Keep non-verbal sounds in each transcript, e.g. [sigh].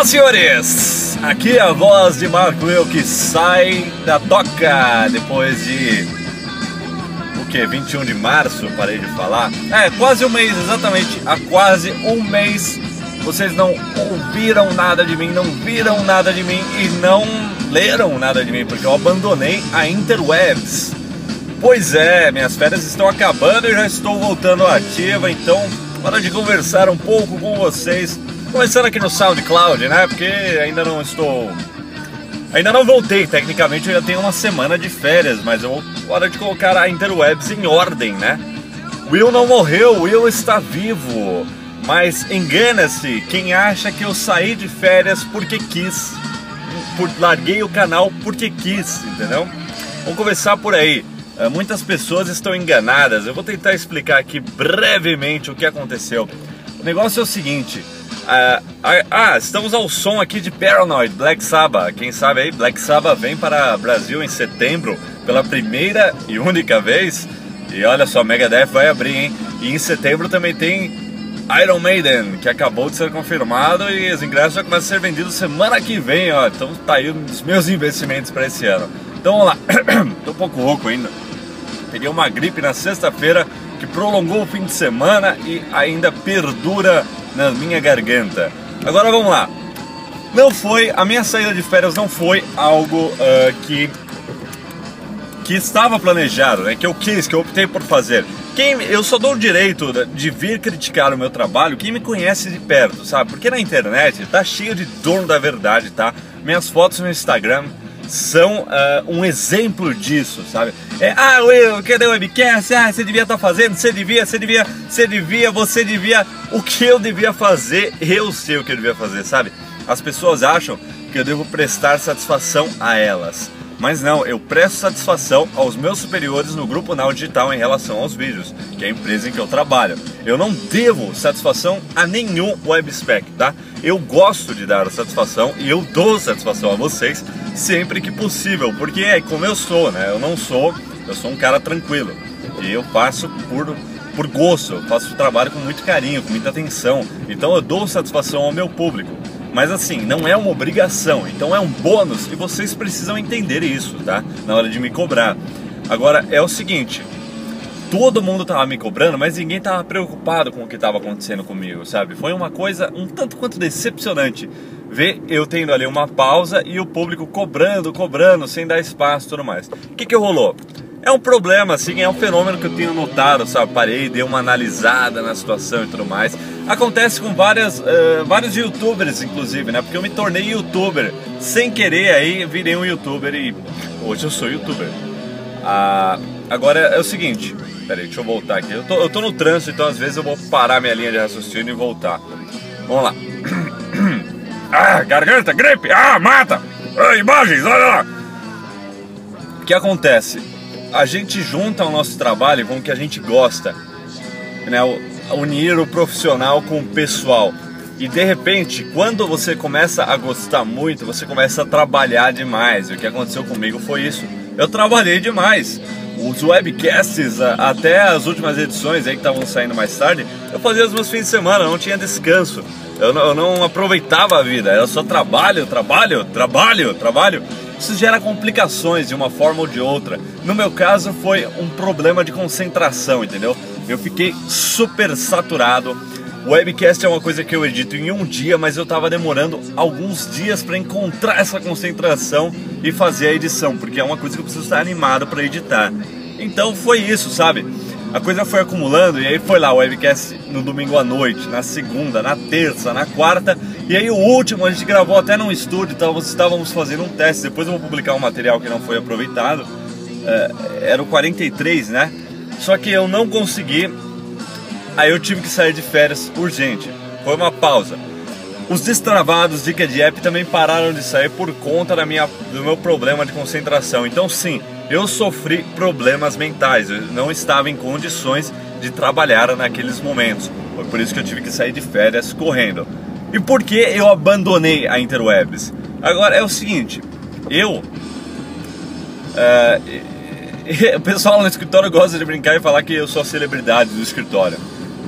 Olá, senhores! Aqui é a voz de Marco Eu que sai da toca depois de. O que? 21 de março, parei de falar. É, quase um mês, exatamente. Há quase um mês vocês não ouviram nada de mim, não viram nada de mim e não leram nada de mim, porque eu abandonei a Interwebs. Pois é, minhas férias estão acabando e já estou voltando ativa, então hora de conversar um pouco com vocês. Começando aqui no SoundCloud, né? Porque ainda não estou. Ainda não voltei, tecnicamente eu já tenho uma semana de férias, mas eu hora de colocar a Interwebs em ordem, né? Will não morreu, Will está vivo. Mas engana-se quem acha que eu saí de férias porque quis. Por, larguei o canal porque quis, entendeu? Vamos começar por aí. Uh, muitas pessoas estão enganadas. Eu vou tentar explicar aqui brevemente o que aconteceu. O negócio é o seguinte. Uh, uh, ah, estamos ao som aqui de Paranoid, Black Sabbath. Quem sabe aí, Black Sabbath vem para Brasil em setembro pela primeira e única vez. E olha só, Megadeth vai abrir, hein? E em setembro também tem Iron Maiden, que acabou de ser confirmado e os ingressos já começam a ser vendidos semana que vem, ó. Então tá aí dos meus investimentos para esse ano. Então vamos lá. [coughs] Tô um pouco rouco ainda. Peguei uma gripe na sexta-feira que prolongou o fim de semana e ainda perdura na minha garganta. Agora vamos lá. Não foi, a minha saída de férias não foi algo uh, que que estava planejado, né? Que eu quis, que eu optei por fazer. Quem, eu só dou o direito de vir criticar o meu trabalho quem me conhece de perto, sabe? Porque na internet tá cheio de dono da verdade, tá? Minhas fotos no Instagram são uh, um exemplo disso, sabe? É, ah, eu, cadê o webcast? Ah, você devia estar tá fazendo, você devia, você devia, você devia, você devia. O que eu devia fazer, eu sei o que eu devia fazer, sabe? As pessoas acham que eu devo prestar satisfação a elas. Mas não, eu presto satisfação aos meus superiores no Grupo Now Digital em relação aos vídeos, que é a empresa em que eu trabalho. Eu não devo satisfação a nenhum webspec, tá? Eu gosto de dar satisfação e eu dou satisfação a vocês sempre que possível, porque é como eu sou, né? Eu não sou, eu sou um cara tranquilo e eu faço por por gosto, eu faço o trabalho com muito carinho, com muita atenção. Então eu dou satisfação ao meu público. Mas assim, não é uma obrigação, então é um bônus e vocês precisam entender isso, tá? Na hora de me cobrar. Agora é o seguinte, todo mundo tava me cobrando, mas ninguém tava preocupado com o que tava acontecendo comigo, sabe? Foi uma coisa um tanto quanto decepcionante ver eu tendo ali uma pausa e o público cobrando, cobrando, sem dar espaço e tudo mais. O que que rolou? É um problema, assim, é um fenômeno que eu tenho notado, sabe? Parei, dei uma analisada na situação e tudo mais. Acontece com várias, uh, vários youtubers, inclusive, né? Porque eu me tornei youtuber sem querer, aí virei um youtuber e hoje eu sou youtuber. Ah, agora é o seguinte, peraí, deixa eu voltar aqui. Eu tô, eu tô no trânsito, então às vezes eu vou parar minha linha de raciocínio e voltar. Vamos lá. [clears throat] Ah, garganta, gripe, ah, mata! Ah, imagens, olha lá! O que acontece? a gente junta o nosso trabalho com o que a gente gosta, né? unir o profissional com o pessoal. E de repente, quando você começa a gostar muito, você começa a trabalhar demais. E o que aconteceu comigo foi isso. Eu trabalhei demais. Os webcasts, até as últimas edições aí que estavam saindo mais tarde, eu fazia os meus fins de semana, não tinha descanso. Eu não, eu não aproveitava a vida, era só trabalho, trabalho, trabalho, trabalho isso gera complicações de uma forma ou de outra. No meu caso, foi um problema de concentração, entendeu? Eu fiquei super saturado. Webcast é uma coisa que eu edito em um dia, mas eu estava demorando alguns dias para encontrar essa concentração e fazer a edição, porque é uma coisa que eu preciso estar animado para editar. Então foi isso, sabe? A coisa foi acumulando e aí foi lá o webcast no domingo à noite, na segunda, na terça, na quarta e aí o último a gente gravou até num estúdio, então estávamos fazendo um teste. Depois eu vou publicar um material que não foi aproveitado. É, era o 43, né? Só que eu não consegui. Aí eu tive que sair de férias urgente. Foi uma pausa. Os destravados de de App também pararam de sair por conta da minha, do meu problema de concentração. Então sim, eu sofri problemas mentais. Eu não estava em condições de trabalhar naqueles momentos. Foi por isso que eu tive que sair de férias correndo. E por que eu abandonei a Interwebs? Agora é o seguinte, eu. É, [laughs] o pessoal no escritório gosta de brincar e falar que eu sou a celebridade do escritório.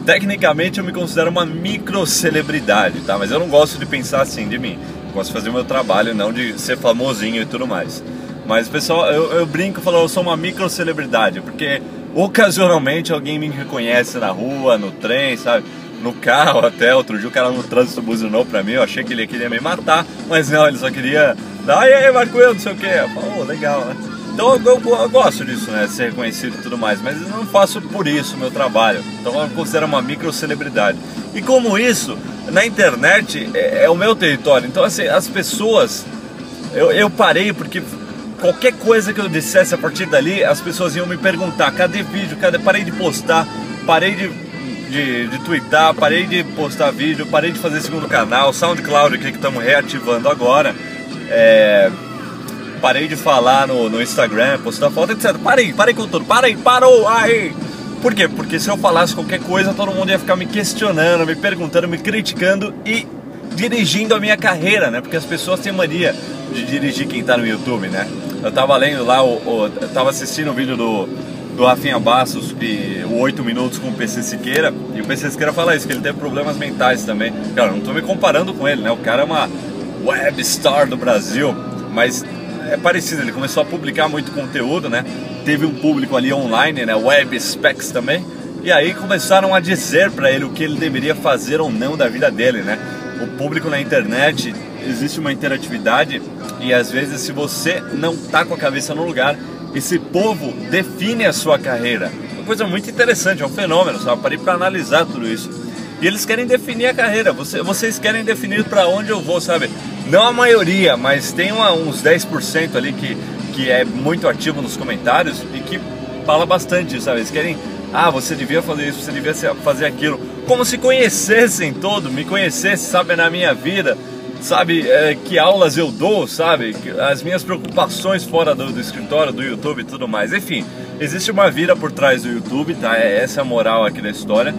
Tecnicamente eu me considero uma micro celebridade, tá? Mas eu não gosto de pensar assim de mim. Eu gosto de fazer o meu trabalho, não de ser famosinho e tudo mais. Mas pessoal, eu, eu brinco e falo, eu sou uma micro celebridade, porque ocasionalmente alguém me reconhece na rua, no trem, sabe? No carro até, outro dia o cara no trânsito buzinou pra mim, eu achei que ele queria me matar, mas não, ele só queria dar, e aí, Marco, eu não sei o que. Oh, legal, né? Então eu, eu, eu, gosto disso, né? Ser reconhecido e tudo mais, mas eu não faço por isso o meu trabalho. Então eu considero uma micro celebridade. E como isso, na internet é, é o meu território. Então assim, as pessoas. Eu, eu parei porque qualquer coisa que eu dissesse a partir dali, as pessoas iam me perguntar: cadê vídeo? Cadê? Parei de postar, parei de, de, de twittar, parei de postar vídeo, parei de fazer segundo canal, SoundCloud aqui que estamos reativando agora. É, parei de falar no, no Instagram, postar foto, etc. Parei, parei com tudo, parei, parou, aí. Por quê? Porque se eu falasse qualquer coisa, todo mundo ia ficar me questionando, me perguntando, me criticando e dirigindo a minha carreira, né? Porque as pessoas têm mania de dirigir quem tá no YouTube, né? Eu tava lendo lá, o, o, eu tava assistindo o vídeo do, do Rafinha Bastos, o 8 Minutos com o PC Siqueira, e o PC Siqueira fala isso, que ele teve problemas mentais também. Cara, não tô me comparando com ele, né? O cara é uma web star do Brasil, mas é parecido, ele começou a publicar muito conteúdo, né? Teve um público ali online, né? Web specs também. E aí começaram a dizer para ele o que ele deveria fazer ou não da vida dele, né? O público na internet existe uma interatividade e às vezes se você não tá com a cabeça no lugar, esse povo define a sua carreira. Uma coisa muito interessante, é um fenômeno, sabe? Parei para analisar tudo isso. E eles querem definir a carreira, você, vocês querem definir para onde eu vou, sabe? Não a maioria, mas tem uma, uns 10% ali que, que é muito ativo nos comentários e que fala bastante, sabe? Eles querem, ah, você devia fazer isso, você devia fazer aquilo. Como se conhecessem todo, me conhecessem, sabe, na minha vida, sabe, é, que aulas eu dou, sabe, as minhas preocupações fora do, do, escritório, do YouTube e tudo mais. Enfim, existe uma vida por trás do YouTube, tá? É essa a moral aqui da história.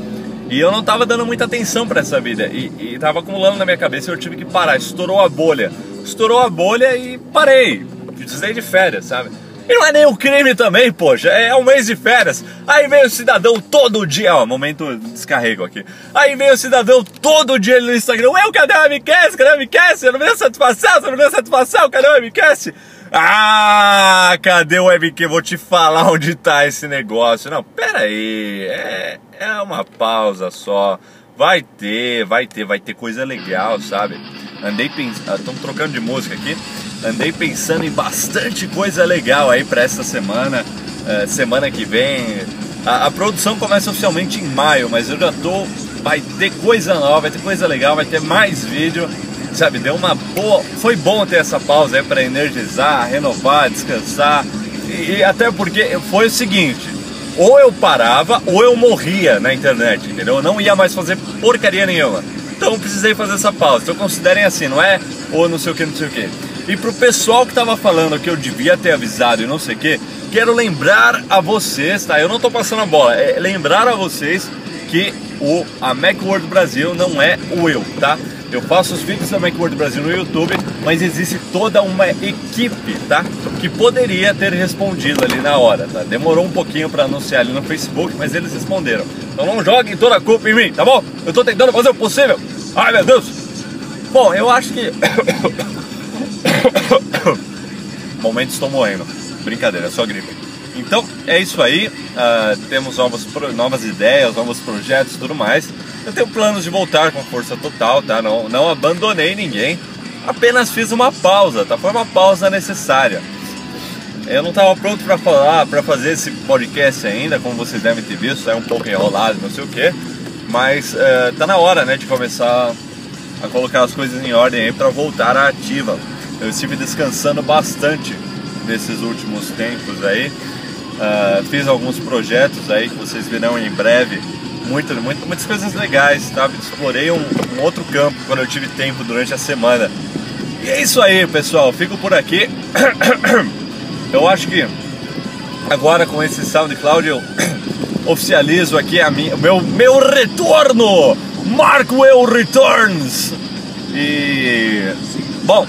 E eu não tava dando muita atenção para essa vida e, e tava acumulando na minha cabeça e eu tive que parar. Estourou a bolha, estourou a bolha e parei. Precisei de férias, sabe? E não é nem um crime também, poxa, é um mês de férias. Aí vem o cidadão todo dia, ó, momento descarrego aqui. Aí vem o cidadão todo dia no Instagram, eu, cadê o MCast? Cadê o MCast? Eu não me deu satisfação, você não me deu satisfação, cadê o MCast? Ah, cadê o MQ? Vou te falar onde tá esse negócio. Não, pera aí, é, é uma pausa só. Vai ter, vai ter, vai ter coisa legal, sabe? Andei pensando, estamos trocando de música aqui andei pensando em bastante coisa legal aí para essa semana, uh, semana que vem. A, a, produção começa oficialmente em maio, mas eu já tô. Vai ter coisa nova, vai ter coisa legal, vai ter mais vídeo, sabe? Deu uma boa. Foi bom ter essa pausa aí para energizar, renovar, descansar. E, e até porque foi o seguinte: ou eu parava ou eu morria na internet, entendeu? Eu não ia mais fazer porcaria nenhuma. Então precisei fazer essa pausa. Então considerem assim, não é? Ou não sei o que, não sei o que. E pro pessoal que tava falando que eu devia ter avisado e não sei o que, quero lembrar a vocês, tá? Eu não tô passando a bola, é lembrar a vocês que o a Macworld Brasil não é o eu, tá? Eu faço os vídeos da Macworld Brasil no YouTube, mas existe toda uma equipe, tá? Que poderia ter respondido ali na hora, tá? Demorou um pouquinho para anunciar ali no Facebook, mas eles responderam. Então não joguem toda a culpa em mim, tá bom? Eu tô tentando fazer o possível. Ai meu Deus! Bom, eu acho que [coughs] Momento estou morrendo. Brincadeira, é só gripe. Então é isso aí. Uh, temos novos, novas ideias, novos projetos tudo mais. Eu tenho planos de voltar com força total, tá? Não, não abandonei ninguém. Apenas fiz uma pausa, tá? Foi uma pausa necessária. Eu não estava pronto para falar, para fazer esse podcast ainda, como vocês devem ter visto, é um pouco enrolado, não sei o que, mas uh, tá na hora, né, de começar a colocar as coisas em ordem aí para voltar à ativa. Eu estive descansando bastante nesses últimos tempos aí. Uh, fiz alguns projetos aí que vocês verão em breve. Muito, muito, muitas coisas legais, tá? Explorei um, um outro campo quando eu tive tempo durante a semana. E é isso aí, pessoal. Fico por aqui. [coughs] Eu acho que agora com esse SoundCloud eu [coughs] oficializo aqui a minha, meu, meu retorno! Marco Eu Returns! E. Bom,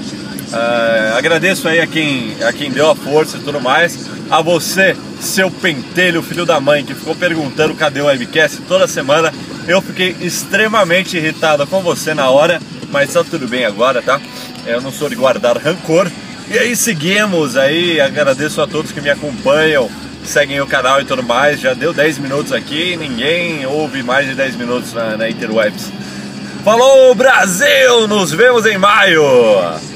Uh, agradeço aí a quem, a quem deu a força e tudo mais. A você, seu pentelho, filho da mãe, que ficou perguntando cadê o webcast toda semana. Eu fiquei extremamente irritado com você na hora, mas tá tudo bem agora, tá? Eu não sou de guardar rancor. E aí seguimos aí, agradeço a todos que me acompanham, seguem o canal e tudo mais. Já deu 10 minutos aqui, ninguém ouve mais de 10 minutos na, na Interwebs. Falou Brasil, nos vemos em maio!